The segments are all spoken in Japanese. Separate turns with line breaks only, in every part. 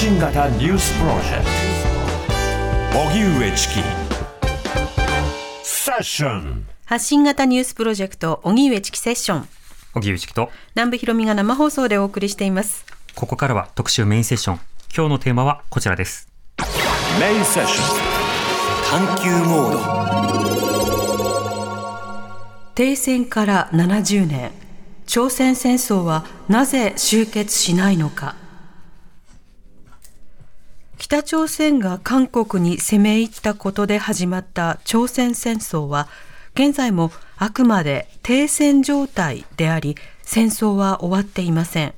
信型ニュースプロジェクト。荻上チキ。セッション。
発信型ニュースプロジェクト荻上チキセッション。
荻上チキと。
南部ひろみが生放送でお送りしています。
ここからは特集メインセッション。今日のテーマはこちらです。
メインセッション。
探求モード。
停戦から70年。朝鮮戦争はなぜ終結しないのか北朝鮮が韓国に攻め入ったことで始まった朝鮮戦争は現在もあくまで停戦状態であり戦争は終わっていません。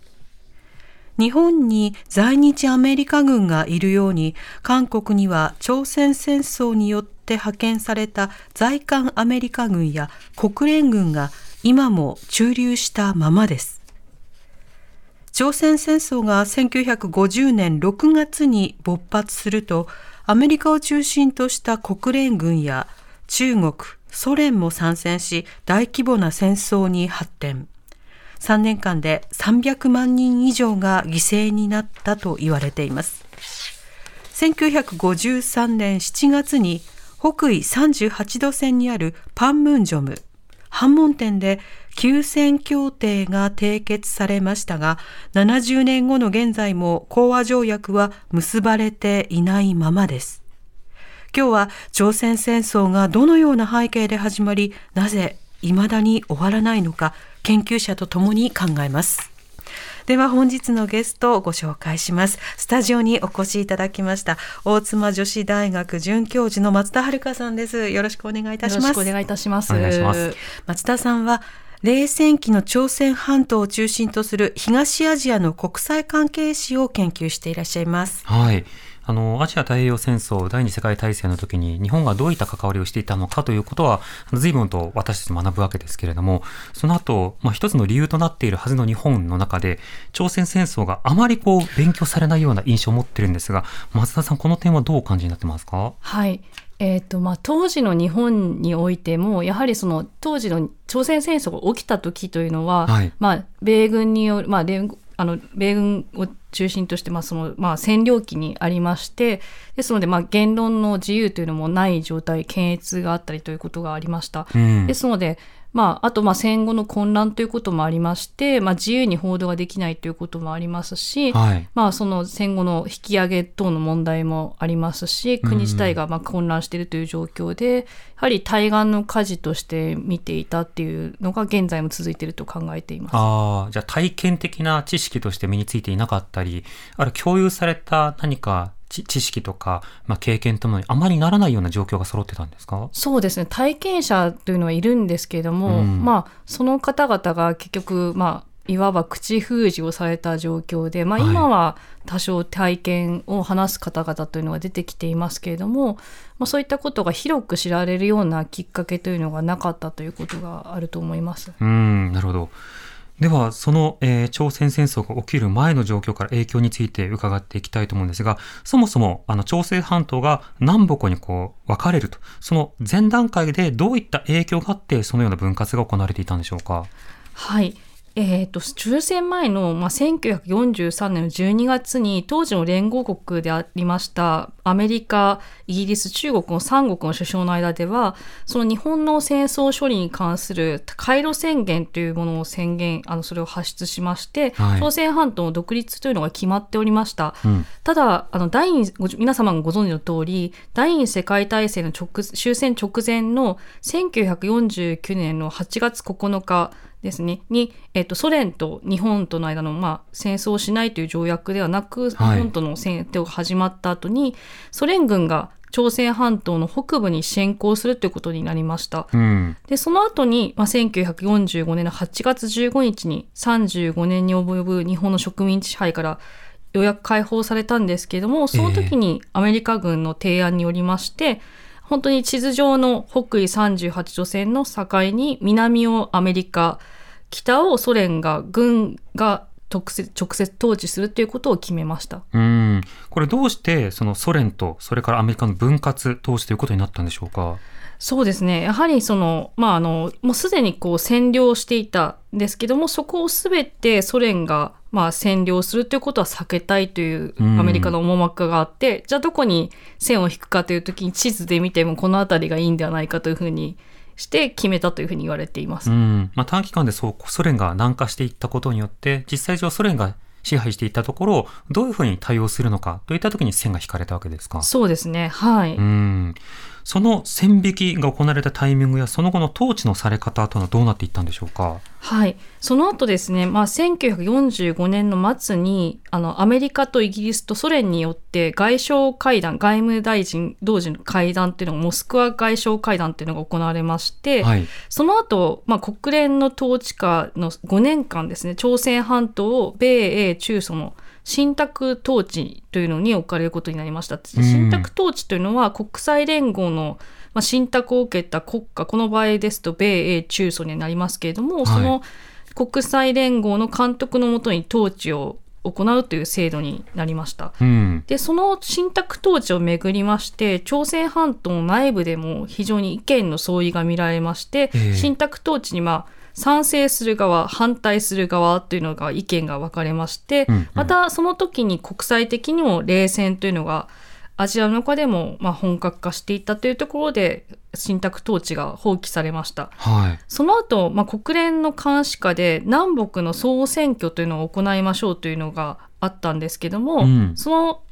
日本に在日アメリカ軍がいるように韓国には朝鮮戦争によって派遣された在韓アメリカ軍や国連軍が今も駐留したままです。朝鮮戦争が1950年6月に勃発するとアメリカを中心とした国連軍や中国ソ連も参戦し大規模な戦争に発展。3年間で300万人以上が犠牲になったと言われています。1953年7月に北緯38度線にあるパンムンジョム反問店で休戦協定が締結されましたが70年後の現在も講和条約は結ばれていないままです。今日は朝鮮戦争がどのような背景で始まりなぜ未だに終わらないのか研究者とともに考えます。では本日のゲストをご紹介します。スタジオにお越しいただきました大妻女子大学准教授の松田遥さんです。よろしくお願いいたします。
よろしくお願いいたします。
お願いします。
松田さんは冷戦期の朝鮮半島を中心とする東アジアの国際関係史を研究していらっしゃいます。
はい。あのアジア太平洋戦争第二次世界大戦の時に日本がどういった関わりをしていたのかということは随分と私たち学ぶわけですけれどもその後、まあ、一つの理由となっているはずの日本の中で朝鮮戦争があまりこう勉強されないような印象を持ってるんですが松田さんこの点はどうお感じになってますか？
はいえーとまあ、当時の日本においてもやはりその当時の朝鮮戦争が起きた時というのは、
はい
まあ、米軍による、まあ、連あの米軍を中心として、まあそのまあ、占領期にありましてですので、まあ、言論の自由というのもない状態検閲があったりということがありました。
うん
ですのでまあ、あとまあ戦後の混乱ということもありまして、まあ、自由に報道ができないということもありますし、
はい
まあ、その戦後の引き上げ等の問題もありますし国自体がまあ混乱しているという状況で、やはり対岸の火事として見ていたっていうのが現在も続いていると考えています。
ああ、じゃあ体験的な知識として身についていなかったり、あるいは共有された何か知知識とか、まあ、経験ともにあまりならないような状況が揃ってたんですか？
そうですね体験者というのはいるんですけれども、
うん
まあ、その方々が結局、まあ、いわば口封じをされた状況で、まあ、
はい
今は多少体験を話す方々というのが出てきていますけれども、まあ、そういったことが広く知られるようなきっかけというのがなかったということがあると思います。
うん、なるほど。では、その、えー朝鮮戦争が起きる前の状況から影響について伺っていきたいと思うんですが、そもそも、あの、朝鮮半島が南北にこう、分かれると、その前段階でどういった影響があって、そのような分割が行われていたんでしょうか？
はい。えー、と終戦前の、まあ、1943年の12月に当時の連合国でありましたアメリカイギリス中国の3国の首相の間ではその日本の戦争処理に関する回路宣言というものを宣言あのそれを発出しまして、
はい
朝鮮半島の独立というのが決まっておりました。
うん。
ただあの第皆様がご存知の通り第二次世界大戦の直終戦直前の1949年の8月9日ですねに、えっと、ソ連と日本との間の、まあ、戦争をしないという条約ではなく、
はい
日本との戦闘が始まった後にソ連軍が朝鮮半島の北部に侵攻するということになりました。
うん。
でその後に、まあ、1945年の8月15日に35年に及ぶ日本の植民地支配からようやく解放されたんですけれどもその時にアメリカ軍の提案によりまして、本当に地図上の北緯38度線の境に南をアメリカ北をソ連が軍が直接直接統治するということを決めました。
うん。これどうして、そのソ連と、それからアメリカの分割統治ということになったんでしょうか？
そうですね。やはりその、まあ、あのもうすでにこう占領していたんですけどもそこを全てソ連がまあ占領するということは避けたいという
うん。
アメリカの思惑があって、じゃあどこに線を引くかという時に地図で見てもこの辺りがいいんではないかというふうにして決めたというふうに言われています。
うん。まあ、短期間でそうソ連が南下していったことによって実際上ソ連が支配していったところをどういうふうに対応するのかといった時に線が引かれたわけですか？
そうですね。はい、
うんその線引きが行われたタイミングやその後の統治のされ方というのはどうなっていったんでしょうか？
はい、その後ですね、まあ、1945年の末にあのアメリカとイギリスとソ連によって外相会談外務大臣同時の会談っていうのがモスクワ外相会談っていうのが行われまして、
はい、
その後、まあ国連の統治下の5年間ですね朝鮮半島を米英中ソの信託統治というのに置かれることになりました。信託統治というのは国際連合のまあ、信託を受けた国家この場合ですと米英中ソになりますけれども、
はい
その国際連合の監督のもとに統治を行うという制度になりました。
うん
でその信託統治をめぐりまして朝鮮半島の内部でも非常に意見の相違が見られまして、
ええ
信託統治にまあ賛成する側反対する側というのが意見が分かれまして、
うんうん。
またその時に国際的にも冷戦というのがアジアの中でもまあ本格化していったというところで信託統治が放棄されました。
はい。
その後、まあ、国連の監視下で南北の総選挙というのを行いましょうというのがあったんですけども、
うん。
その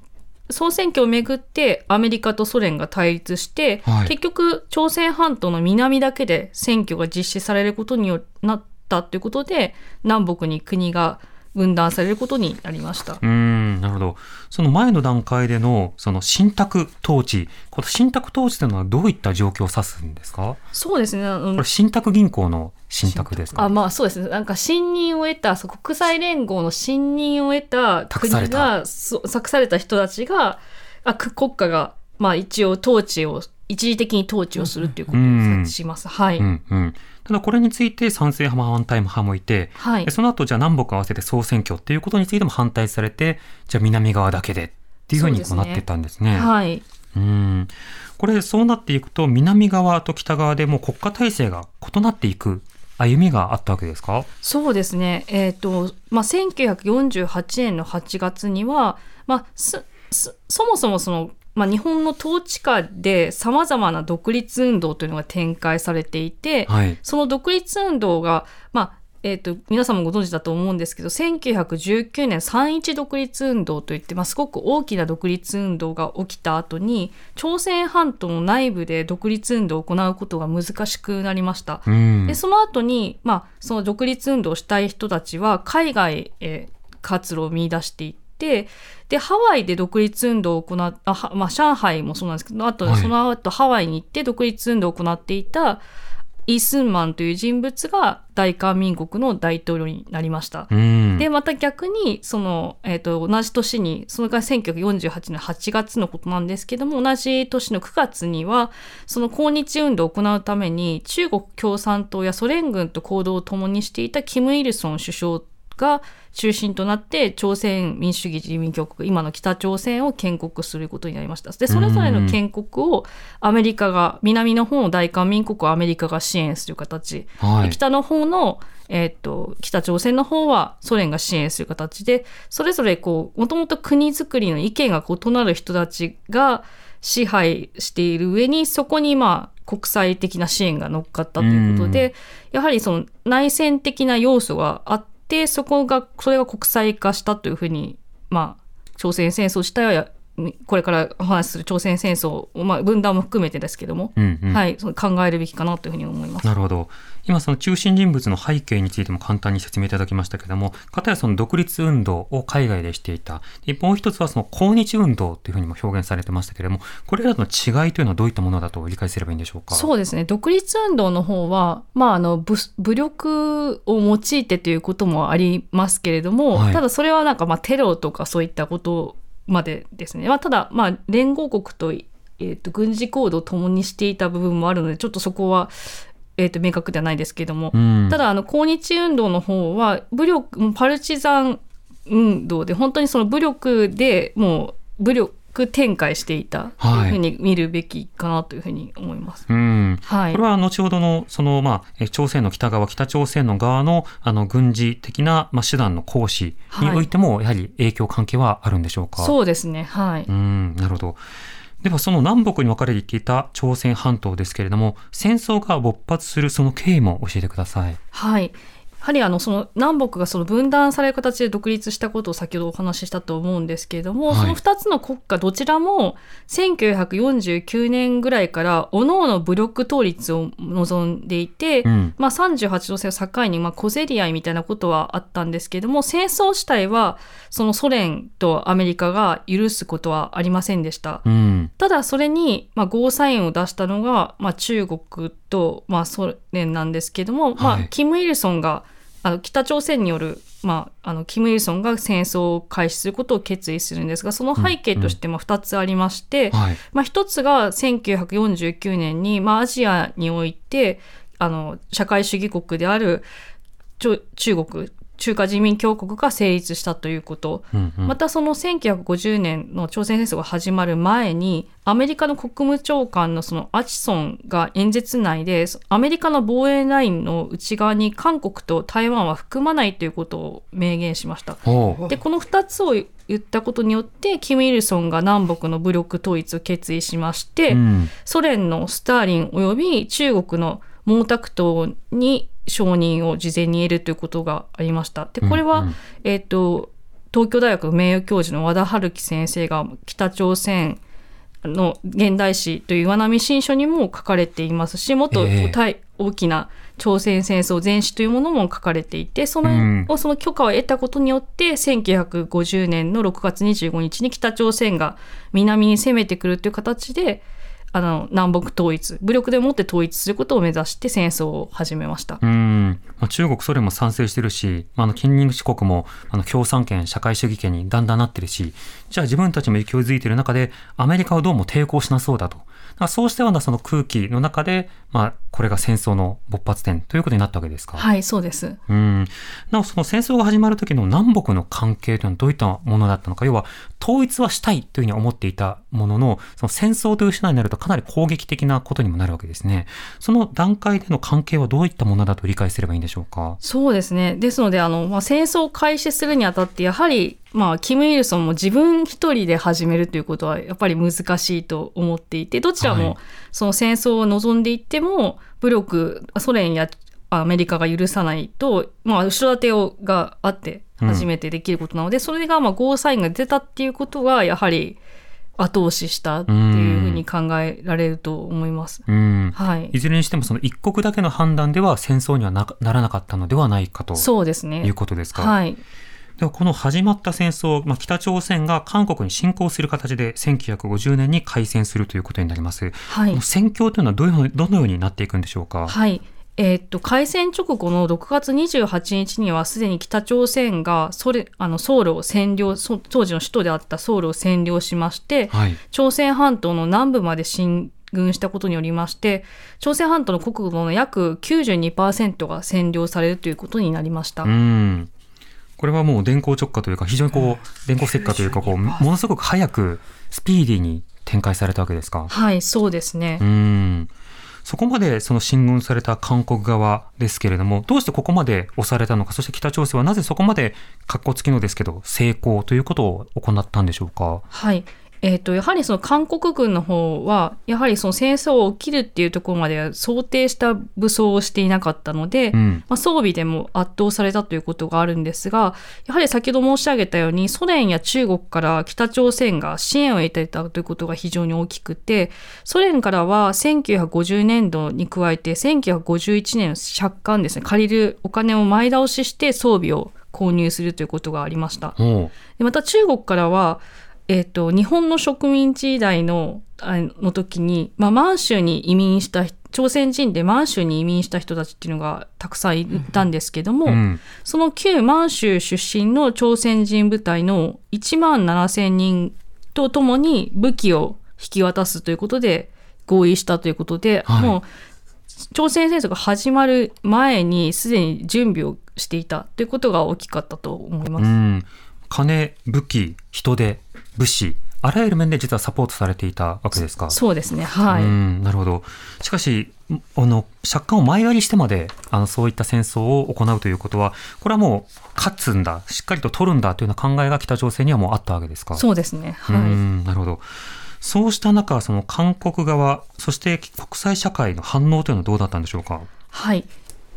総選挙をめぐってアメリカとソ連が対立して、
はい。
結局朝鮮半島の南だけで選挙が実施されることによなったということで南北に国が分断されることになりました。
うんなるほど。その前の段階でのその信託統治この信託統治というのはどういった状況を指すんですか？
そうですね。あの
これ信託銀行の信託ですか？
あまあそうです。ねなんか信任を得た国際連合の信任を得た国が託された人たちがあく国家がまあ一応統治を一時的に統治をするっていうことを指します、はい、
うんうんただこれについて賛成派も反対派もいて、
はい。
でその後じゃあ南北合わせて総選挙っていうことについても反対されてじゃあ南側だけでっていうふうにこうなってったんですね。
はい
うん。これそうなっていくと南側と北側でもう国家体制が異なっていく歩みがあったわけですか？
そうですね、えーとまあ、1948年の8月には、まあ、すすそもそもその、まあ、日本の統治下でさまざまな独立運動というのが展開されていて、
はい。
その独立運動が、まあえー、と皆さんもご存知だと思うんですけど1919年三一独立運動といって、まあ、すごく大きな独立運動が起きた後に朝鮮半島の内部で独立運動を行うことが難しくなりました。
うん
でその後に、まあ、その独立運動をしたい人たちは海外へ活路を見出していってでハワイで独立運動を行っあ、はまあ、上海もそうなんですけどあと、
はい
その後ハワイに行って独立運動を行っていたイ・スンマンという人物が大韓民国の大統領になりました。
うん
でまた逆にその、えー、と同じ年にそれが1948年8月のことなんですけども同じ年の9月にはその抗日運動を行うために中国共産党やソ連軍と行動を共にしていたキム・イルソン首相が中心となって朝鮮民主主義人民共和国今の北朝鮮を建国することになりました。でそれぞれの建国をアメリカが南の方の大韓民国をアメリカが支援する形。
はい。
北の方の、えーっと北朝鮮の方はソ連が支援する形でそれぞれこうもともと国づくりの意見が異なる人たちが支配している上にそこにまあ国際的な支援が乗っかったということでやはりその内戦的な要素があってそこがそれが国際化したというふうにまあ朝鮮戦争自体はこれからお話しする朝鮮戦争、まあ、分断も含めてですけども、
うんうん
はい、その考えるべきかなというふうに思います。
なるほど。今その中心人物の背景についても簡単に説明いただきましたけれども、片やその独立運動を海外でしていた。もう一つはその抗日運動というふうにも表現されてましたけれども、これらの違いというのはどういったものだと理解すればいいんでしょうか？
そうですね独立運動の方は、まあ、あの武武力を用いてということもありますけれども、
はい
ただそれはなんかまあテロとかそういったことまでですね、まあ、ただまあ連合国と,、えー、と軍事行動を共にしていた部分もあるのでちょっとそこは、えー、と明確ではないですけれども、
うん、
ただあの抗日運動の方は武力パルチザン運動で本当にその武力でもう武力く展開していたというふうに見るべきかなというふうに思います。
うん
はい
これは後ほどのその、まあ、え朝鮮の北側、北朝鮮の側のあの軍事的な、まあ、手段の行使においても、やはり影響、関係はあるんでしょうか？
そうですね。はい。
うんなるほど。ではその南北に分かれていた朝鮮半島ですけれども、戦争が勃発するその経緯も教えてください。
はい。やはりあのその南北がその分断される形で独立したことを先ほどお話ししたと思うんですけれども、
はい。
その2つの国家どちらも1949年ぐらいから各々武力統立を望んでいて、
うん。
まあ、38度線を境にまあ小競り合いみたいなことはあったんですけれども戦争自体はそのソ連とアメリカが許すことはありませんでした。
うん。
ただそれに、まあ、ゴーサインを出したのが、まあ、中国と、まあ、ソ連なんですけども、まあ、
はい。
キム・イルソンがあの北朝鮮による、まあ、あのキム・イルソンが戦争を開始することを決意するんですがその背景としても2つありまして、
はい。
まあ、1つが1949年に、まあ、アジアにおいてあの社会主義国である中国中華人民共和国が成立したということ。
うんうん
またその1950年の朝鮮戦争が始まる前にアメリカの国務長官のそのアチソンが演説内でアメリカの防衛ラインの内側に韓国と台湾は含まないということを明言しました。でこの2つを言ったことによってキム・イルソンが南北の武力統一を決意しまして、
うん
ソ連のスターリン及び中国の毛沢東に承認を事前に得るということがありました。でこれは、
うんうん。
えっ、と東京大学の名誉教授の和田春樹先生が北朝鮮の現代史という岩波新書にも書かれていますしもっと
ええ。
大大きな朝鮮戦争前史というものも書かれていてその,、
うん。
その許可を得たことによって1950年の6月25日に北朝鮮が南に攻めてくるという形であの南北統一武力でもって統一することを目指して戦争を始めました。
うんまあ、中国、ソ連も賛成してるし、まあ、あの近隣諸国もあの共産権、社会主義権にだんだんなってるし、じゃあ自分たちも勢いづいてる中で、アメリカはどうも抵抗しなそうだと。だそうしたようなその空気の中で、まあ、これが戦争の勃発点ということになったわけですか。
はいそうです
うん。なお、その戦争が始まる時の南北の関係というのはどういったものだったのか、要は、統一はしたいというふうに思っていたものの、その戦争という手段になるとかなり攻撃的なことにもなるわけですね。その段階での関係はどういったものだと理解すればいいんでしょうか？
そうですね。ですので、あの、まあ、戦争を開始するにあたって、やはり、まあ、キム・イルソンも自分一人で始めるということは、やっぱり難しいと思っていて、どちら
はい
も、その戦争を望んでいっても、武力、ソ連やアメリカが許さないと、まあ、後ろ盾をがあって、初めてできることなので、それが、まあ、ゴーサインが出たっていうことが、やはり、後押ししたっていうふうに考えられると思います。
うん。
はい
い。ずれにしてもその一国だけの判断では戦争にはなならなかったのではないかと
そうですね。
いうことですか。
はい。
ではこの始まった戦争、まあ、北朝鮮が韓国に侵攻する形で1950年に開戦するということになります。
はい
この。戦況というのはどういうどのようになっていくんでしょうか。
はい。えーっと開戦直後の6月28日にはすでに北朝鮮がソ連あのソウルを占領そ当時の首都であったソウルを占領しまして、
はい。
朝鮮半島の南部まで進軍したことによりまして朝鮮半島の国土の約92%が占領されるということになりました。
うん。これはもう電光直下というか、非常にこう、電光石火というか、こう、ものすごく早く、スピーディーに展開されたわけですか？
はい、そうですね。
うん。そこまでその進軍された韓国側ですけれども、どうしてここまで押されたのか、そして北朝鮮はなぜそこまで、格好つきのですけど、成功ということを行ったんでしょうか？
はい。えー、とやはりその韓国軍の方はやはりその戦争を起きるっていうところまでは想定した武装をしていなかったので、
うん。
まあ、装備でも圧倒されたということがあるんですがやはり先ほど申し上げたようにソ連や中国から北朝鮮が支援を得ていたということが非常に大きくてソ連からは1950年度に加えて1951年の借款ですね借りるお金を前倒しして装備を購入するということがありました。また中国からは、えっと日本の植民地時代のあの時に、まあ、満州に移民した人朝鮮人で満州に移民した人たちっていうのがたくさんいたんですけども、
うん。
その旧満州出身の朝鮮人部隊の1万7000人とともに武器を引き渡すということで合意したということで、
はい
もう朝鮮戦争が始まる前にすでに準備をしていたということが大きかったと思います。
うん。金、武器、人手、物資、あらゆる面で実はサポートされていたわけですか？
そうですね。はい。
うんなるほど。しかし、あの、借款を前借りしてまで、あの、そういった戦争を行うということは、これはもう、勝つんだ、しっかりと取るんだというような考えが北朝鮮にはもうあったわけですか？
そうですね。
う
はい。
んなるほど。そうした中、その韓国側、そして国際社会の反応というのはどうだったんでしょうか？
はい。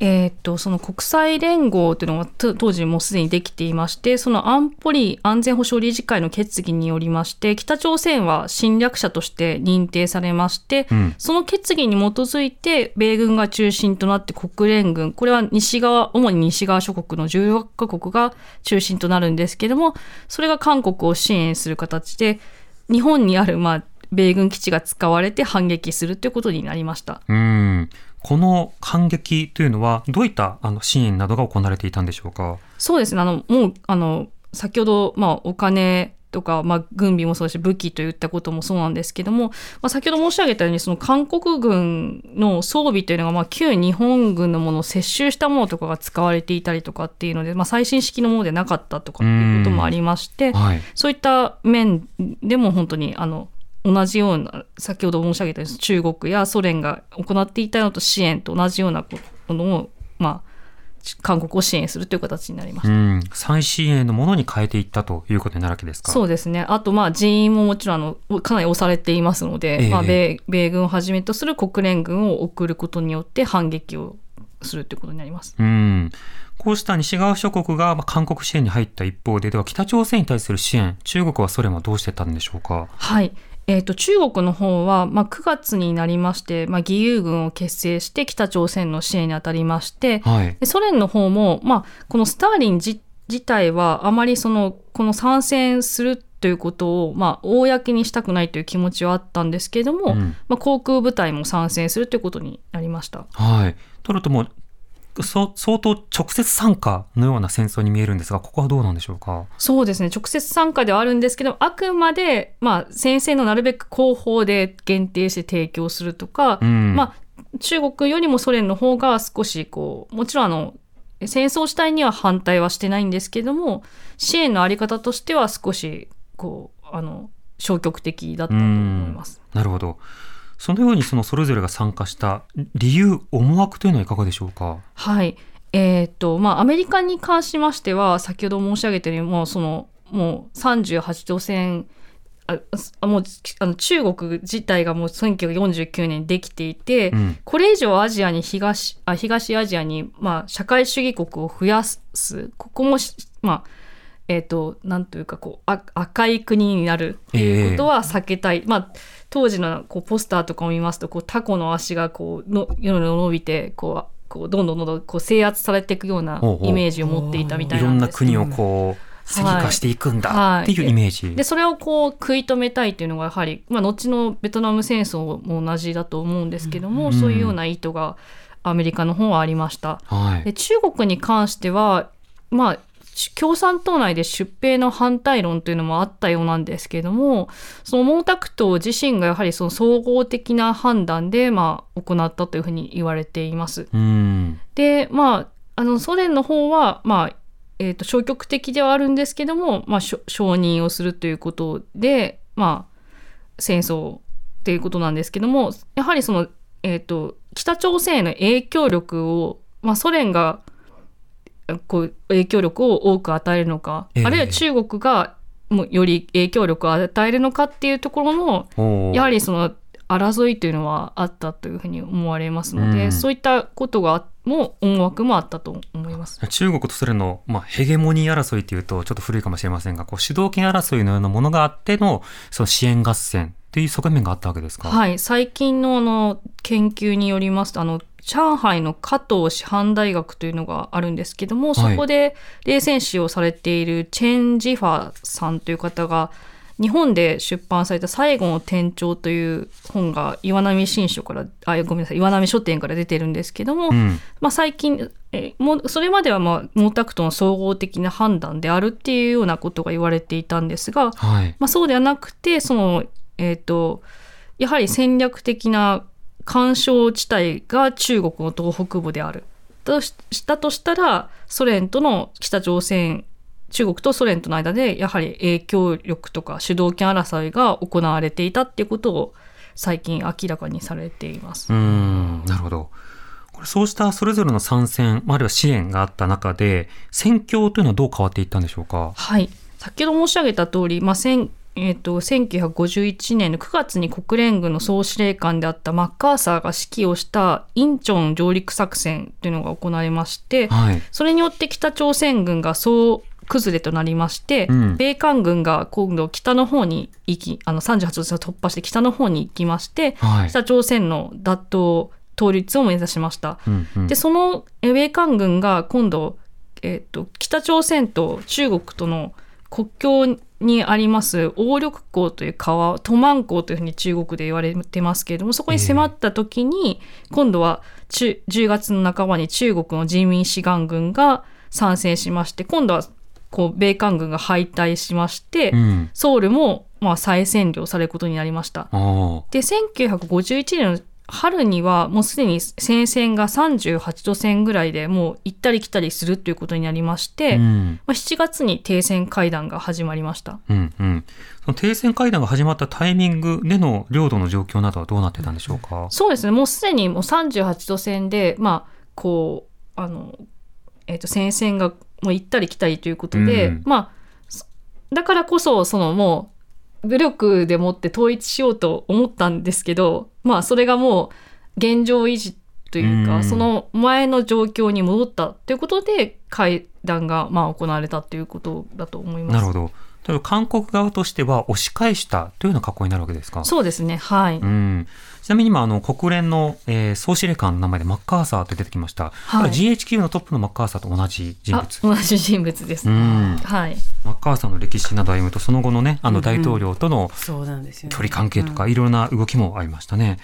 えーっとその国際連合というのがと当時もうすでにできていましてその安保理安全保障理事会の決議によりまして北朝鮮は侵略者として認定されまして、
うん
その決議に基づいて米軍が中心となって国連軍これは西側主に西側諸国の16カ国が中心となるんですけどもそれが韓国を支援する形で日本にあるまあ米軍基地が使われて反撃するということになりました。
うん。この反撃というのは、どういったあの支援などが行われていたんでしょうか？
そうですね。あの、もう、あの、先ほど、まあ、お金とか、まあ、軍備もそうだし、武器といったこともそうなんですけども、まあ、先ほど申し上げたように、その韓国軍の装備というのが、まあ、旧日本軍のものを接収したものとかが使われていたりとかっていうので、まあ、最新式のものでなかったとかっていうこともありまして、
はい。
そういった面でも本当に、あの、同じような、先ほど申し上げたように中国やソ連が行っていたのと支援と同じようなものを、まあ、韓国を支援するという形になりました
う。ん。最新鋭のものに変えていったということになるわけですか。
そうですね。あと、まあ、人員ももちろん、あの、かなり押されていますので、
ええ
まあ、米、米軍をはじめとする国連軍を送ることによって反撃をするということになります。
うん。こうした西側諸国がまあ韓国支援に入った一方で、では北朝鮮に対する支援、中国はソ連はどうしてたんでしょうか？
はい。えー、と中国の方は、まあ、9月になりまして、まあ、義勇軍を結成して北朝鮮の支援に当たりまして、
はい。
でソ連の方も、まあ、このスターリン自自体はあまりそのこの参戦するということを、まあ、公にしたくないという気持ちはあったんですけれども、
うん
まあ、航空部隊も参戦するということになりました。
はい。とるともう、そ相当直接参加のような戦争に見えるんですが、ここはどうなんでしょうか？
そうですね直接参加ではあるんですけどあくまで、まあ、先生のなるべく後方で限定して提供するとか、
うん。
まあ、中国よりもソ連の方が少しこうもちろんあの戦争自体には反対はしてないんですけども支援のあり方としては少しこうあの消極的だったと思います。
なるほど。そのようにそのそれぞれが参加した理由、思惑というのはいかがでしょうか？
はいえーっとまあ、アメリカに関しましては先ほど申し上げたようにもうそのもう38度線ああもうあの中国自体がもう1949年にできていて、
うん。
これ以上アジアに東あ東アジアに、まあ、社会主義国を増やすここもしまあえっ、となんというかこうあ赤い国になることは避けたい、まあ当時のこうポスターとかを見ますとこうタコの足がこうのよろ伸びてこうこうどんどんどんどんこう制圧されていくようなイメージを持っていたみたい
いろん
なんです
な国をこう、石化していくんだっていうイメージ。
でそれをこう食い止めたいっていうのがやはり、まあ、後のベトナム戦争も同じだと思うんですけども、
うん
そういうような意図がアメリカの方はありました。
はい。
で中国に関しては、まあ、共産党内で出兵の反対論というのもあったようなんですけれどもその毛沢東自身がやはりその総合的な判断で、まあ、行ったというふうに言われています。
うん。
でまああのソ連の方は、まあえー、と消極的ではあるんですけども、まあ、承認をするということで、まあ、戦争っていうことなんですけどもやはりその、えー、と北朝鮮への影響力を、まあ、ソ連がこう影響力を多く与えるのか、
ええ。
あるいは中国がもうより影響力を与えるのかっていうところのやはりその争いというのはあったというふうに思われますので、
うん。
そういったことがも思惑もあったと思います。
中国とソ連の、まあ、ヘゲモニー争いというとちょっと古いかもしれませんが、こう主導権争いのようなものがあっての、その支援合戦っていう側面があったわけですか？
はい、最近のあの研究によりますとあの上海の加藤師範大学というのがあるんですけども、そこで冷戦史をされているチェン・ジファさんという方が日本で出版された「最後の店長」という本が岩波新書からあごめんなさい岩波書店から出てるんですけども、
うん。
まあ、最近えもうそれまでは、まあ、毛沢東の総合的な判断であるっていうようなことが言われていたんですが、
はい。
まあ、そうではなくてその、えー、とやはり戦略的な干渉地帯が中国の東北部であるとししたとしたらソ連との北朝鮮中国とソ連との間でやはり影響力とか主導権争いが行われていたっていうことを最近明らかにされています。
うーん、なるほど。これそうしたそれぞれの参戦、あるいは支援があった中で、戦況というのはどう変わっていったんでしょうか？
はい、先ほど申し上げた通り、まあ千えー、と1951年の9月に国連軍の総司令官であったマッカーサーが指揮をしたインチョン上陸作戦というのが行われまして、
はい。
それによって北朝鮮軍が総崩れとなりまして、
うん
米韓軍が今度北の方に行きあの38度線を突破して北の方に行きまして、
はい。
北朝鮮の打倒統立を目指しました。
うんうん
でそのえ米韓軍が今度、えっと北朝鮮と中国との国境にあります鴨緑江という川トマン江というふうに中国で言われてますけれどもそこに迫った時に、今度は中10月の半ばに中国の人民志願軍が参戦しまして今度はこう米韓軍が敗退しまして、
うん。
ソウルもまあ再占領されることになりました。で1951年の春にはもうすでに戦線が38度線ぐらいでもう行ったり来たりするということになりまして、ま
うん。
あ、7月に停戦会談が始まりました。
うんうん。その停戦会談が始まったタイミングでの領土の状況などはどうなってたんでしょうか？
そうですねもうすでにもう38度線でまあこうあの、えー、と戦線がもう行ったり来たりということで、
うん
まあそだからこそそのもう武力でもって統一しようと思ったんですけどまあそれがもう現状維持というか、
うん
その前の状況に戻ったということで会談がまあ行われたということだと思います。
なるほど。韓国側としては押し返したというような格好になるわけですか？
そうですねはい、
うん、ちなみに今あの国連の、えー総司令官の名前でマッカーサーと出てきました、
はい
これ GHQ のトップのマッカーサーと同じ人
あ
物
同じ人物です。
うん
はい
マッカーサーの歴史などを歩むとその後のねあの大統領との
そうなんですよ、ね。
距離関係とかいろいろな動きもありましたね。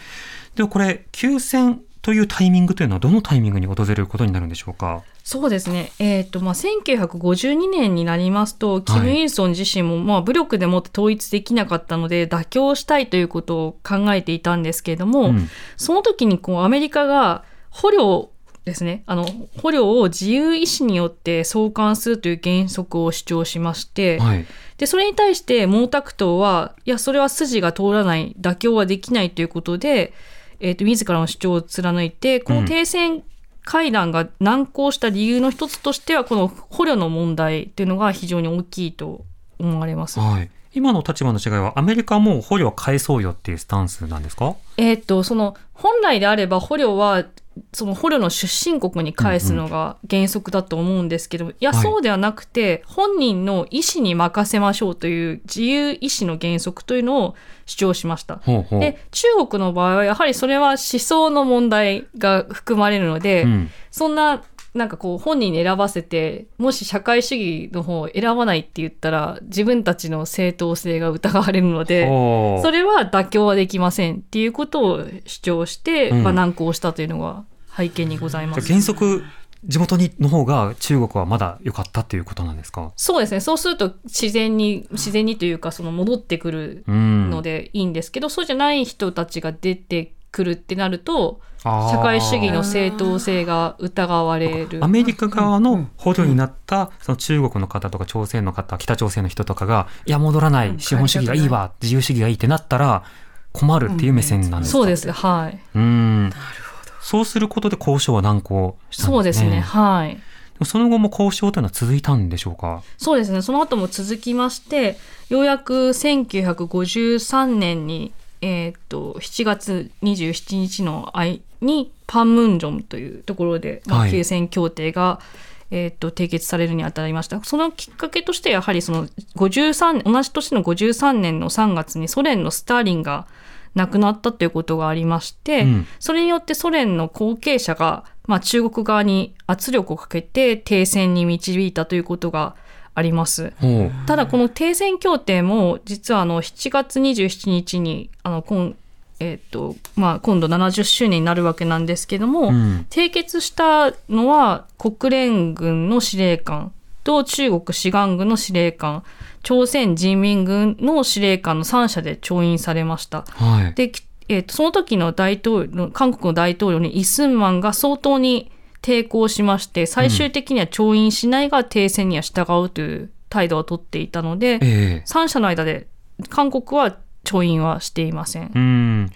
ではこれ休戦というタイミングというのはどのタイミングに訪れることになるんでしょうか？
そうですね、えーとまあ、1952年になりますと、キム・イルソン自身も、まあ、武力でもって統一できなかったので、妥協したいということを考えていたんですけれども、
うん。
その時にこうアメリカが捕虜ですね、あの捕虜を自由意志によって送還するという原則を主張しまして、
はい。
でそれに対して毛沢東はいやそれは筋が通らない妥協はできないということで、えー、と自らの主張を貫いてこの停戦会談が難航した理由の一つとしてはこの捕虜の問題っていうのが非常に大きいと思われます。
はい、今の立場の違いはアメリカはもう捕虜は返そうよっていうスタンスなんですか？
えーっとその本来であれば捕虜はその捕虜の出身国に返すのが原則だと思うんですけど、いや
はい
そうではなくて本人の意思に任せましょうという自由意思の原則というのを主張しました。
ほうほう。
で中国の場合はやはりそれは思想の問題が含まれるので、
うん。
そんななんかこう本人に選ばせてもし社会主義の方を選ばないって言ったら自分たちの正当性が疑われるので。それは妥協はできませんっていうことを主張して、
うん
まあ、難航したというのが背景にございます。
原則地元にの方が中国はまだ良かったっていうことなんですか？
そうですねそうすると自然に自然にというかその戻ってくる
うん
のでいいんですけど、そうじゃない人たちが出てくるってなると社会主義の正当性が疑われる。
アメリカ側の捕虜になったその中国の方とか朝鮮の方北朝鮮の人とかがいや戻らない。資本主義がいいわ。自由主義がいいってなったら困るっていう目線なんですか？
そうです。はい。
うん。そうすることで交渉は難航したんでね。
そうですすね。はい。
その後も交渉というのは続いたんでしょうか？
そうですね。その後も続きましてようやく1953年に、えーっと7月27日の間にパンムンジョンというところで、まあ、
はい。
休戦協定が、えーっと締結されるにあたりました。そのきっかけとしてやはりその53同じ年の53年の3月にソ連のスターリンが亡くなったということがありまして、
うん。
それによってソ連の後継者が、まあ、中国側に圧力をかけて停戦に導いたということがあります。ただこの停戦協定も実はあの7月27日にあの今,、えーとまあ、今度70周年になるわけなんですけども、
うん
締結したのは国連軍の司令官と中国志願軍の司令官朝鮮人民軍の司令官の3者で調印されました。
はい
で、きえーとその時の大統領韓国の大統領にイ・スンマンが相当に抵抗しまして最終的には調印しないが停戦には従うという態度を取っていたので、
ええ
3者の間で韓国は調印はしていません。
うん。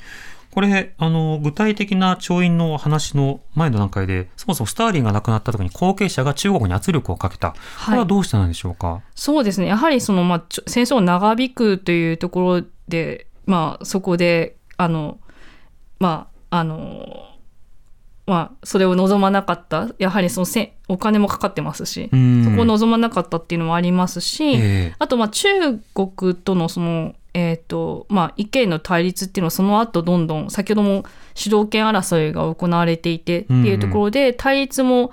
これ、あの、具体的な調印の話の前の段階で、そもそもスターリンが亡くなった時に後継者が中国に圧力をかけた。これはどうしてなんでしょうか？
そうですね。やはりその、まあ、戦争を長引くというところで、まあ、そこで、あの、まあ、あの、まあ、それを望まなかった。やはりそのせ、お金もかかってますし、
うん。
そこを望まなかったっていうのもありますし、
ええ
あと、まあ、中国とのその、えっ、と、まあ、意見の対立っていうのはその後どんどん、先ほども主導権争いが行われていてっていうところで、対立も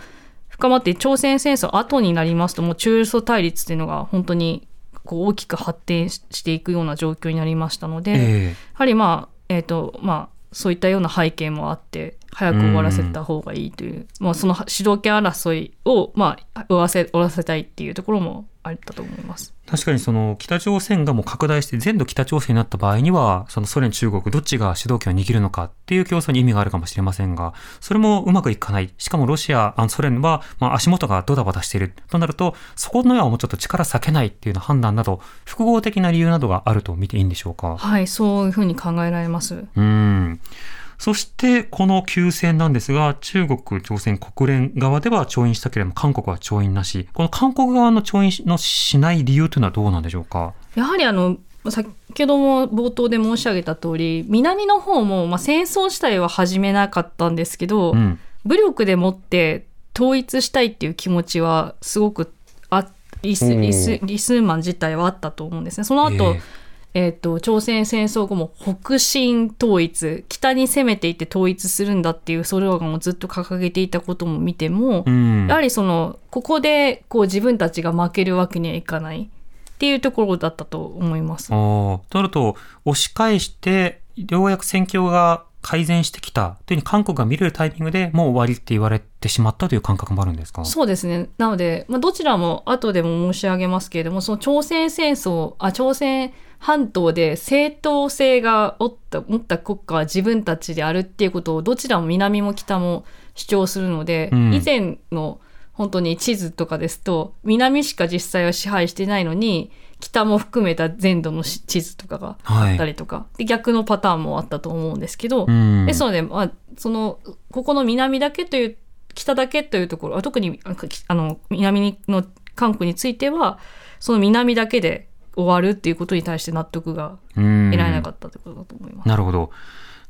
深まって、朝鮮戦争後になりますと、もう中ソ対立っていうのが本当にこう大きく発展ししていくような状況になりましたので、や
え
はりまあ、えっ、と、まあ、そういったような背景もあって、早く終わらせた方がいいという、まあ、その主導権争いを、まあ、終わらせ、終わらせたいっていうところもあったと思います。
え確かにその北朝鮮がもう拡大して全土北朝鮮になった場合には、そのソ連、中国、どっちが主導権を握るのかっていう競争に意味があるかもしれませんが、それもうまくいかない。しかもロシア、あのソ連は、まあ、足元がドタバタしているとなると、そこのはもうちょっと力避けないっていうような判断など、複合的な理由などがあると見ていいんでしょうか？
はい、そういうふうに考えられます。
うん。そして、この休戦なんですが、中国、朝鮮、国連側では調印したけれども、韓国は調印なし。この韓国側の調印のしない理由というのはどうなんでしょうか？
やはりあの先ほども冒頭で申し上げた通り南の方も、まあ、戦争自体は始めなかったんですけど、
うん。
武力でもって統一したいっていう気持ちはすごくあリスリスリスーマン自体はあったと思うんですね。その後、
え
えー、と朝鮮戦争後も北進統一北に攻めていって統一するんだっていうスローガンをずっと掲げていたことも見ても、
うん。
やはりそのここでこう自分たちが負けるわけにはいかないっていうところだったと思います。
となると、押し返して、ようやく戦況が改善してきたというふうに韓国が見れるタイミングでもう終わりって言われてしまったという感覚もあるんですか？
そうですね。なので、まあ、どちらも後でも申し上げますけれども、その朝鮮戦争、あ、朝鮮半島で正当性が持った持った国家は自分たちであるっていうことをどちらも南も北も主張するので、
うん
以前の本当に地図とかですと、南しか実際は支配してないのに、北も含めた全土のし地図とかがあった
はい。
りとか、で逆のパターンもあったと思うんですけど、
うん。
ですので、まあ、そのここの南だけという北だけというところは特にあの南の韓国についてはその南だけで終わるっていうことに対して納得が
うん
得られなかったということだと思います。
なるほど。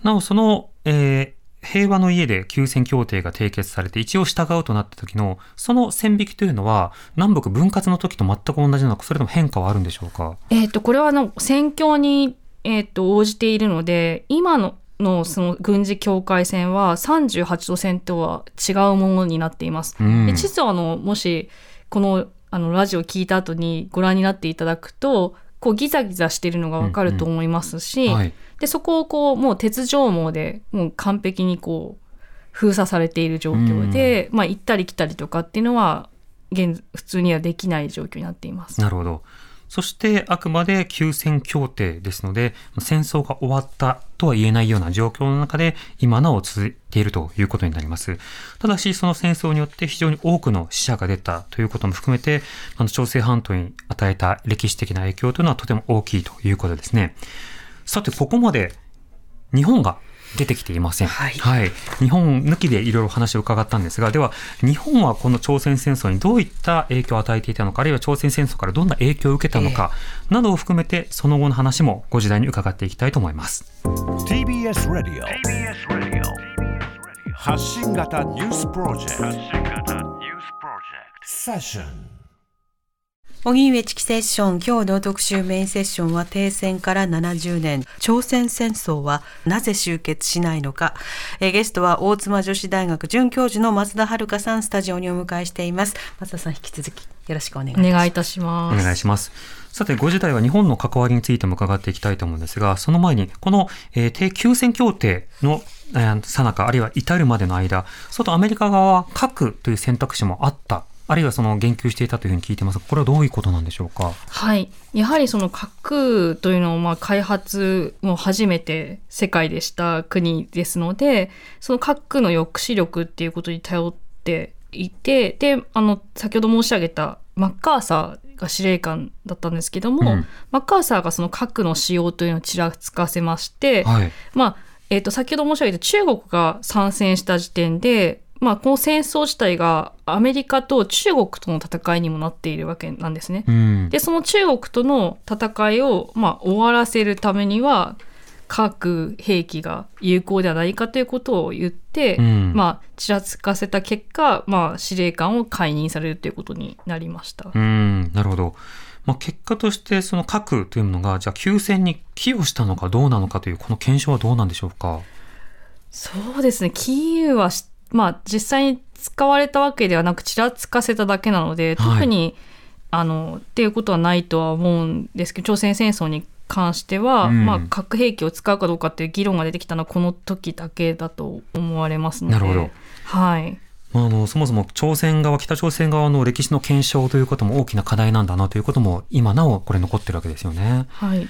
なお、その、えー平和の家で休戦協定が締結されて一応従うとなった時の、その線引きというのは、南北分割の時と全く同じなのか、それとも変化はあるんでしょうか？
えっとこれはあの戦況に、えっと応じているので今ののその軍事境界線は38度線とは違うものになっています。
うん
で地図をあのもしこのあのラジオ聞いた後にご覧になっていただくとこうギザギザしてるのがわかると思いますし、
はい。
でそこをこうもう鉄条網でもう完璧にこう封鎖されている状況で、まあ行ったり来たりとかっていうのは現普通にはできない状況になっています。
なるほど。そして、あくまで休戦協定ですので、戦争が終わったとは言えないような状況の中で、今なお続いているということになります。ただし、その戦争によって非常に多くの死者が出たということも含めて、あの朝鮮半島に与えた歴史的な影響というのはとても大きいということですね。さて、ここまで日本が出てきていません。
はい
日本抜きでいろいろお話を伺ったんですが、では、日本はこの朝鮮戦争にどういった影響を与えていたのか、あるいは朝鮮戦争からどんな影響を受けたのか、などを含めて、その後の話もご時代に伺っていきたいと思います。
TBS Radio 発信型ニュースプロジェクトセッション
荻上チキセッション今日の特集メインセッションは停戦から70年朝鮮戦争はなぜ終結しないのかえーゲストは大妻女子大学准教授の松田遥さんスタジオにお迎えしています松田さん引き続きよろしくお願いします
お願いいたします。
お願いします。さて、ご時代は日本の関わりについても伺っていきたいと思うんですが、その前に、この、えー停休戦協定の、えー、さなか、あるいは至るまでの間、外アメリカ側は核という選択肢もあった、あるいはその言及していたというふうに聞いていますが、これはどういうことなんでしょうか？
はい、やはりその核というのをまあ開発も初めて世界でした国ですのでその核の抑止力っていうことに頼っていてであの先ほど申し上げたマッカーサーが司令官だったんですけども、
うん
マッカーサーがその核の使用というのをちらつかせまして、
はい。
まあえー、と先ほど申し上げた中国が参戦した時点で、まあ、この戦争自体がアメリカと中国との戦いにもなっているわけなんですね。
うん。
でその中国との戦いを、まあ、終わらせるためには核兵器が有効ではないかということを言って、
うん
まあ、ちらつかせた結果、まあ、司令官を解任されるということになりました。
うん、なるほど。まあ、結果として、その核というものが、じゃあ、休戦に寄与したのかどうなのかという、この検証はどうなんでしょうか？
そうですねキーウはし、まあ、実際に使われたわけではなくちらつかせただけなので
はい。
特に、あのっていうことはないとは思うんですけど朝鮮戦争に関しては、
うん。
まあ、核兵器を使うかどうかっていう議論が出てきたのはこの時だけだと思われますので。
なるほど。
はい、
まあ、あのそもそも朝鮮側、北朝鮮側の歴史の検証ということも大きな課題なんだなということも、今なおこれ残ってるわけですよね。
はい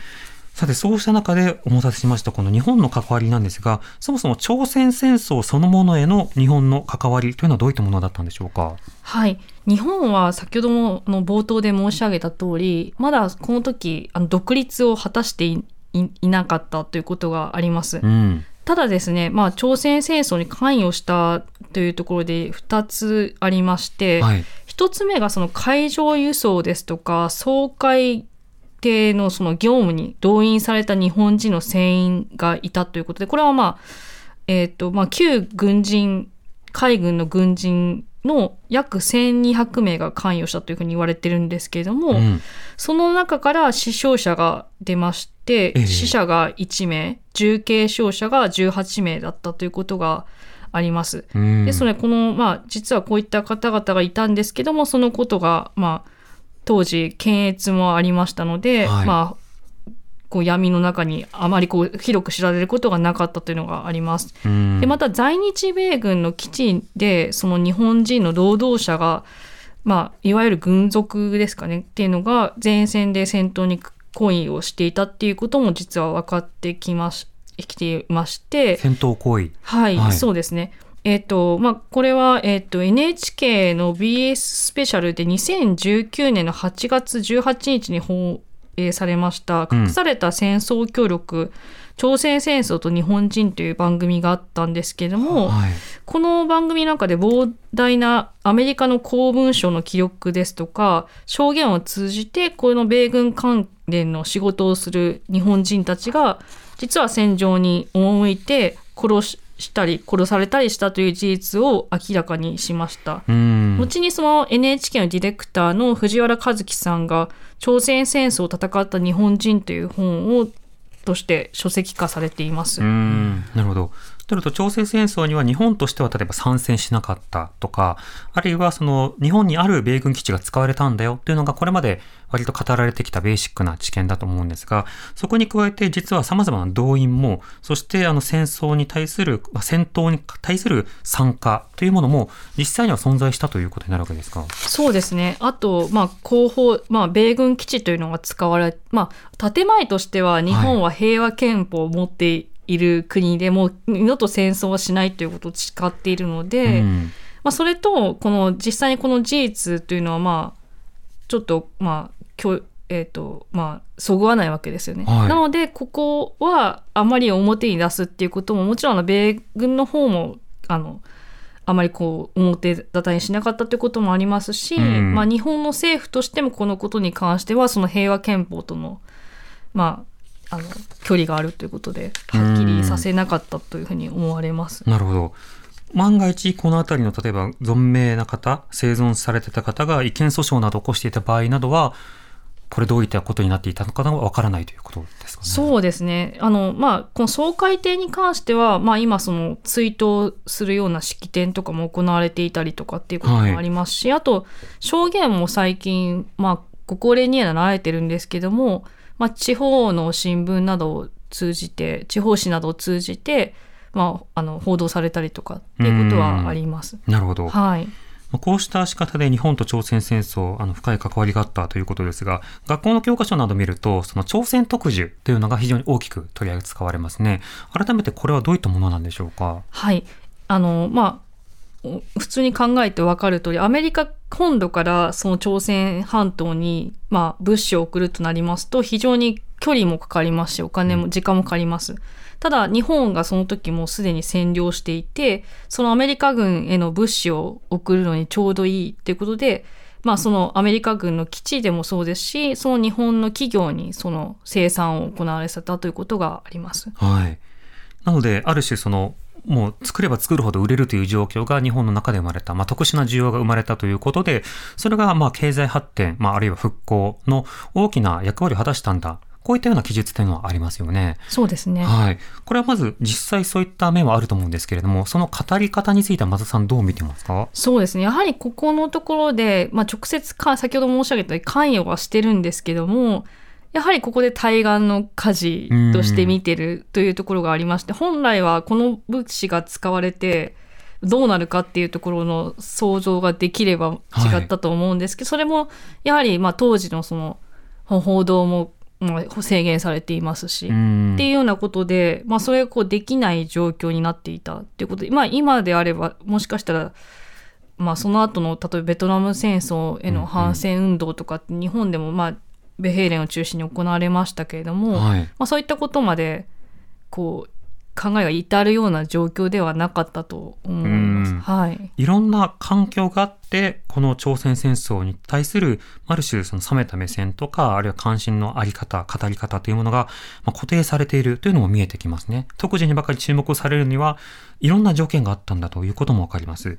さて、そうした中でお待たせしましたこの日本の関わりなんですが、そもそも朝鮮戦争そのものへの日本の関わりというのはどういったものだったんでしょうか？
はい、日本は先ほどもあの冒頭で申し上げた通りまだこの時あの独立を果たしていなかったということがあります。
うん。
ただですね、まあ、朝鮮戦争に関与したというところで2つありまして、
はい。
1つ目がその海上輸送ですとか総会艇のその業務に動員された日本人の船員がいたということでこれはまあ、えっとまあ、旧軍人海軍の軍人の約1200名が関与したというふうに言われてるんですけれども、
うん。
その中から死傷者が出まして、
ええ
死者が1名、重軽傷者が18名だったということがあります。
うん。
ですので、この、まあ、実はこういった方々がいたんですけども、そのことが、まあ、当時、検閲もありましたので、
はい
まあ、こう闇の中にあまりこう広く知られることがなかったというのがあります。
うん
でまた在日米軍の基地でその日本人の労働者が、まあ、いわゆる軍属ですかねっていうのが前線で戦闘に行為をしていたっていうことも実は分かってきましきていまして
戦闘行為。
はい、
はい
そうですね。えっ、と、まあ、これは、えっ、と、NHK の BS スペシャルで2019年の8月18日に放映されました、
うん
隠された戦争協力、朝鮮戦争と日本人という番組があったんですけれども、
はい。
この番組の中で膨大なアメリカの公文書の記録ですとか証言を通じてこの米軍関連の仕事をする日本人たちが実は戦場に赴いて殺したり殺されたりしたという事実を明らかにしました。
うん。
後にその NHK のディレクターの藤原和樹さんが朝鮮戦争を戦った日本人という本をとして書籍化されています。
うんなるほど。とると、朝鮮戦争には日本としては例えば参戦しなかったとか、あるいはその日本にある米軍基地が使われたんだよというのがこれまで割と語られてきたベーシックな知見だと思うんですが、そこに加えて実は様々な動員も、そしてあの戦争に対する、戦闘に対する参加というものも実際には存在したということになるわけですか？
そうですね。あと、まあ、後方、まあ、米軍基地というのが使われ、まあ、建前としては日本は平和憲法を持っている国で、もう二度と戦争はしないということを誓っているので、
うん。
まあ、それと、この実際にこの事実というのは、まあ、ちょっと、まあ、きょえっ、と、まあ、そぐわないわけですよね。
はい。
なので、ここはあまり表に出すっていうことも、もちろんあの米軍の方も、あの、あまりこう表立たにしなかったということもありますし、
うん。
まあ、日本の政府としてもこのことに関してはその平和憲法との,、まあ、あの距離があるということではっきりさせなかったというふうに思われます。
なるほど。万が一、この辺りの例えば存命な方、生存されてた方が違憲訴訟などを起こしていた場合などは、これどういったことになっていたのかがわからないということですかね。
そうですね。あの、まあ、この総会艇に関しては、まあ、今、その、追悼するような式典とかも行われていたりとかっていうこともありますし、あと、証言も最近、まあ、ご高齢にはなられてるんですけども、まあ、地方の新聞などを通じて、地方紙などを通じて、まあ、あの、報道されたりとかっていうことはあります。
なるほど。
はい。
まあこうした仕方で日本と朝鮮戦争、あの深い関わりがあったということですが、学校の教科書などを見ると、その朝鮮特需というのが非常に大きく取り扱われますね。改めてこれはどういったものなんでしょうか？
はい。あの、まあ、お普通に考えて分かる通りアメリカ本土からその朝鮮半島に、まあ、物資を送るとなりますと非常に距離もかかりますしお金も時間もかかります。ただ日本がその時もうすでに占領していてそのアメリカ軍への物資を送るのにちょうどいいっていうことでまあそのアメリカ軍の基地でもそうですしその日本の企業にその生産を行われてたということがあります。
はい。なので、ある種その、もう作れば作るほど売れるという状況が日本の中で生まれた、まあ、特殊な需要が生まれたということで、それがまあ経済発展、まあ、あるいは復興の大きな役割を果たしたんだ。こういったような記述というのはありますよね。
そうですね。
はい。これはまず実際そういった面はあると思うんですけれども、その語り方については松田さんどう見てますか？
そうですね。やはりここのところで、まあ、直接か、先ほど申し上げたように関与はしてるんですけども、やはりここで対岸の火事として見てるというところがありまして、本来はこの物資が使われて、どうなるかっていうところの想像ができれば違ったと思うんですけど、それもやはりまあ当時のその報道もまあ制限されていますし、
うん。
っていうようなことで、まあ、それがこうできない状況になっていたっていうことで、まあ、今であればもしかしたら、まあ、その後の例えばベトナム戦争への反戦運動とか日本でも、まあ、ベヘーレンを中心に行われましたけれども、
はい。
まあ、そういったことまでこう考えが至るような状況ではなかったと思います。
うん
はい、
いろんな環境があって、この朝鮮戦争に対する、ある種その冷めた目線とか、あるいは関心のあり方、語り方というものが、まあ、固定されているというのも見えてきますね。特需にばかり注目されるには、いろんな条件があったんだということもわかります。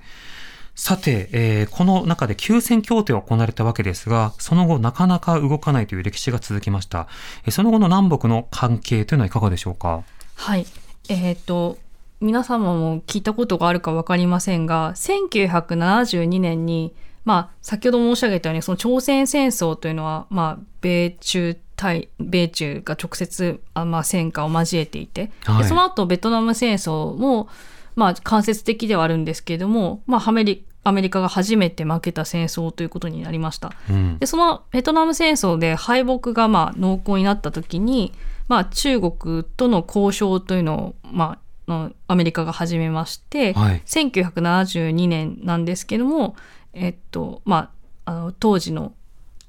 さて、えーこの中で休戦協定が行われたわけですが、その後なかなか動かないという歴史が続きました。えーその後の南北の関係というのはいかがでしょうか？
はい。えっ、と、皆様も聞いたことがあるか分かりませんが、1972年に、まあ、先ほど申し上げたように、その朝鮮戦争というのは、まあ、米中対、米中が直接、あまあ、戦火を交えていて、
はい
でその後、ベトナム戦争も、まあ、間接的ではあるんですけれども、まあ、アメリアメリカが初めて負けた戦争ということになりました。
うん。
でそのベトナム戦争で敗北がまあ濃厚になった時に、まあ、中国との交渉というのを、まあ、のアメリカが始めまして、
はい
1972年なんですけども、えっとまあ、あの当時の,、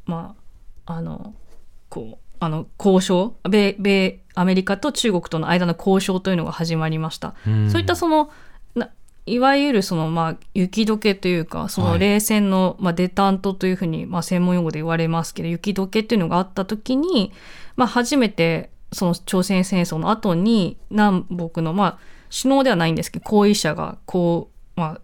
まあ、あのこうあの交渉米米アメリカと中国との間の交渉というのが始まりました。
うん
そういったそのないわゆるそのまあ雪解けというかそ
はい
の冷戦のまあデタントというふうにまあ専門用語で言われますけど雪解けっていうのがあった時にまあ初めてその朝鮮戦争の後に南北のまあ首脳ではないんですけど合意者がこうまあ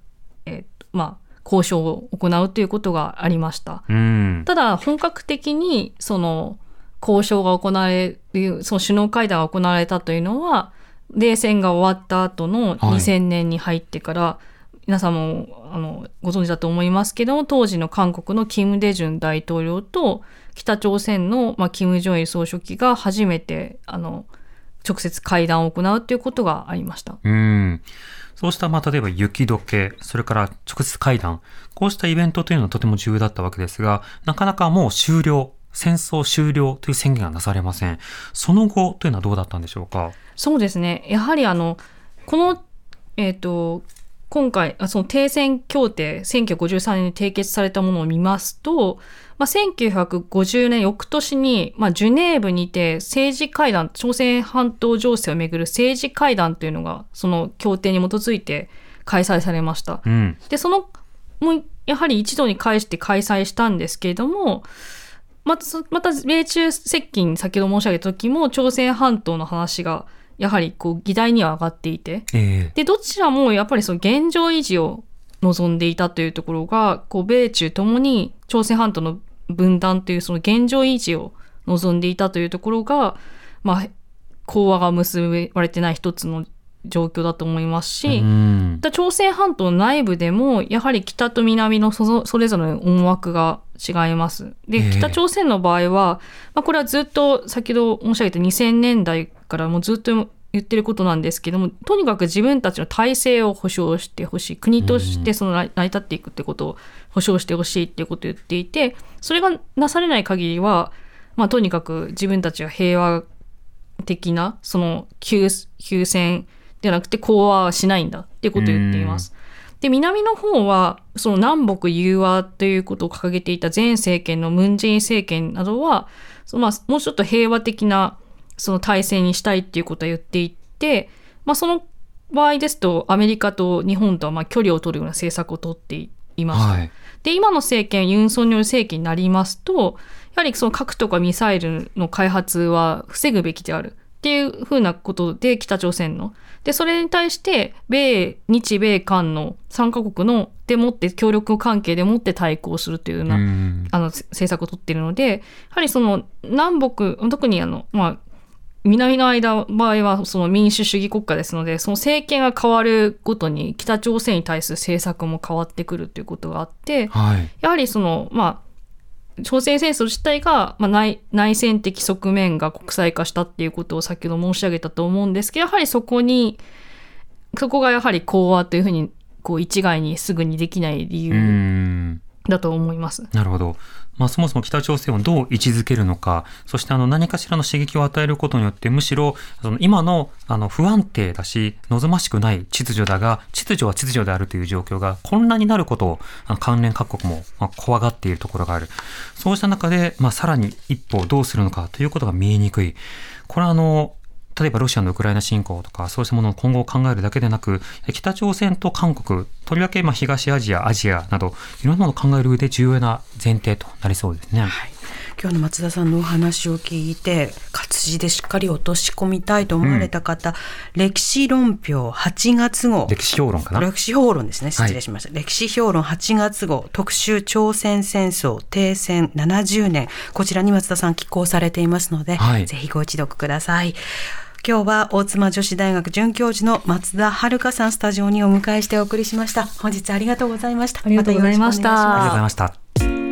えっとまあ交渉を行うということがありました。
うん。
ただ本格的にその交渉が行われるその首脳会談が行われたというのは冷戦が終わった後の
はい
2000年に入ってから、皆さんもあのご存知だと思いますけども当時の韓国のキム・デジュン大統領と北朝鮮の、まあ、キム・ジョンイル総書記が初めてあの直接会談を行うということがありました。
うん。そうした、まあ、例えば雪解け、それから直接会談、こうしたイベントというのはとても重要だったわけですが、なかなかもう終了、戦争終了という宣言がなされません。その後というのはどうだったんでしょうか？
そうですね。やはりあの、この、えっ、と、今回、あその停戦協定、1953年に締結されたものを見ますと、まあ、1950年翌年に、まあ、ジュネーブにて政治会談、朝鮮半島情勢をめぐる政治会談というのが、その協定に基づいて開催されました。
うん。
で、その、もう、やはり一度に返して開催したんですけれども、また、そまた、米中接近、先ほど申し上げた時も、朝鮮半島の話が、やはり、こう、議題には上がっていて、
ええ。
で、どちらも、やっぱりその現状維持を望んでいたというところが、こう、米中ともに、朝鮮半島の分断という、その現状維持を望んでいたというところが、まあ、講和が結ばれてない一つの状況だと思いますし、朝鮮半島内部でもやはり北と南のそれぞれの思惑が違います。で、
ええ。
北朝鮮の場合は、まあ、これはずっと先ほど申し上げた2000年代からもうずっと言ってることなんですけどもとにかく自分たちの体制を保障してほしい国としてその成り立っていくってことを保障してほしいっていうことを言っていてそれがなされない限りは、まあ、とにかく自分たちが平和的なその休休戦ではなくて講和はしないんだっていうことを言っています。で南の方はその南北融和ということを掲げていた前政権のムン・ジェイン政権などはそのまあもうちょっと平和的なその体制にしたいっていうことを言っていて、まあ、その場合ですとアメリカと日本とはまあ距離を取るような政策を取っています。
はい。
で今の政権ユン・ソンニョル政権になりますとやはりその核とかミサイルの開発は防ぐべきであるっていうふうなことで北朝鮮の。でそれに対して米日米韓の3カ国のでもって協力関係でもって対抗するというような、
うん
あのせ政策を取っているのでやはりその南北特にあの、まあ、南の間場合はその民主主義国家ですのでその政権が変わるごとに北朝鮮に対する政策も変わってくるということがあって
はい。
やはりそのまあ朝鮮戦争自体が、まあ、内内戦的側面が国際化したっていうことを先ほど申し上げたと思うんですけどやはりそこにそこがやはり講和というふうにこう一概にすぐにできない理
う
由
ん。
だと思います。
なるほど。まあ、そもそも北朝鮮をどう位置づけるのか、そしてあの何かしらの刺激を与えることによって、むしろその今のあの不安定だし、望ましくない秩序だが、秩序は秩序であるという状況が混乱になることを関連各国もま怖がっているところがある。そうした中で、まあ、さらに一歩をどうするのかということが見えにくい。これはあの、例えばロシアのウクライナ侵攻とか、そうしたものを今後考えるだけでなく、北朝鮮と韓国、とりわけまあ東アジア、アジアなど、いろんなものを考える上で重要な前提となりそうですね。
今日の松田さんのお話を聞いて活字でしっかり落とし込みたいと思われた方、歴史論評8月号。
歴史評論かな？
歴史評論ですね。失礼しました、歴史評論8月号。特集朝鮮戦争停戦70年。こちらに松田さん寄稿されていますので、
はい。
ぜひご一読ください今日は大妻女子大学准教授の松田遥さんスタジオにお迎えしてお送りしました。本日ありがとうございました。
ありがとうございました。
ありがとうございました。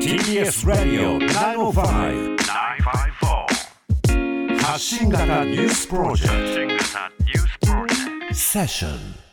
TBS Radio 905 954発信型ニュースプロジェクト。セッション